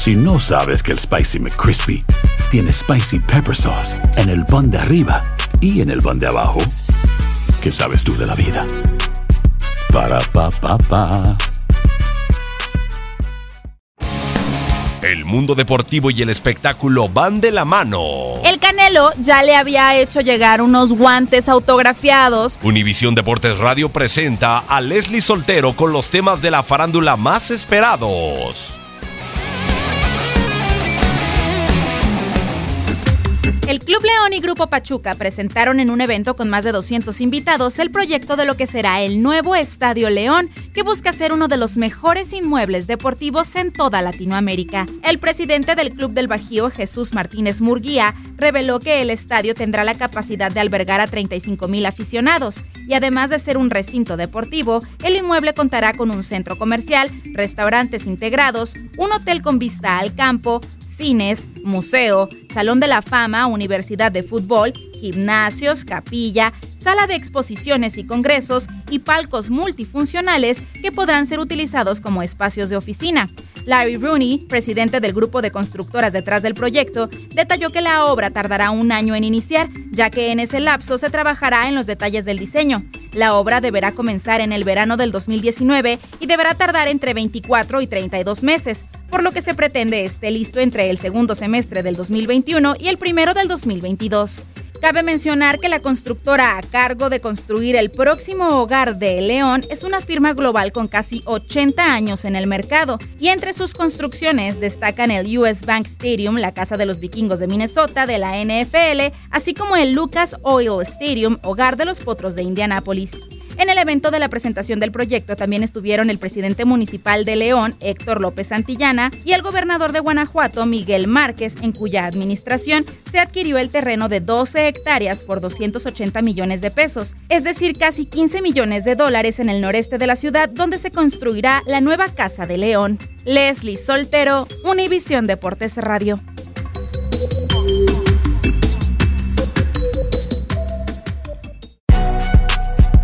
Si no sabes que el Spicy McCrispy tiene Spicy Pepper Sauce en el pan de arriba y en el pan de abajo, ¿qué sabes tú de la vida? Para, pa, pa, pa. El mundo deportivo y el espectáculo van de la mano. El Canelo ya le había hecho llegar unos guantes autografiados. Univisión Deportes Radio presenta a Leslie Soltero con los temas de la farándula más esperados. El Club León y Grupo Pachuca presentaron en un evento con más de 200 invitados el proyecto de lo que será el nuevo Estadio León, que busca ser uno de los mejores inmuebles deportivos en toda Latinoamérica. El presidente del Club del Bajío, Jesús Martínez Murguía, reveló que el estadio tendrá la capacidad de albergar a 35 mil aficionados y además de ser un recinto deportivo, el inmueble contará con un centro comercial, restaurantes integrados, un hotel con vista al campo, cines, museo, salón de la fama, universidad de fútbol, gimnasios, capilla, sala de exposiciones y congresos y palcos multifuncionales que podrán ser utilizados como espacios de oficina. Larry Rooney, presidente del grupo de constructoras detrás del proyecto, detalló que la obra tardará un año en iniciar, ya que en ese lapso se trabajará en los detalles del diseño. La obra deberá comenzar en el verano del 2019 y deberá tardar entre 24 y 32 meses, por lo que se pretende esté listo entre el segundo semestre del 2021 y el primero del 2022. Cabe mencionar que la constructora a cargo de construir el próximo hogar de León es una firma global con casi 80 años en el mercado y entre sus construcciones destacan el US Bank Stadium, la casa de los vikingos de Minnesota de la NFL, así como el Lucas Oil Stadium, hogar de los potros de Indianápolis. En el evento de la presentación del proyecto también estuvieron el presidente municipal de León, Héctor López Santillana, y el gobernador de Guanajuato, Miguel Márquez, en cuya administración se adquirió el terreno de 12 hectáreas por 280 millones de pesos, es decir, casi 15 millones de dólares en el noreste de la ciudad donde se construirá la nueva Casa de León. Leslie Soltero, Univisión Deportes Radio.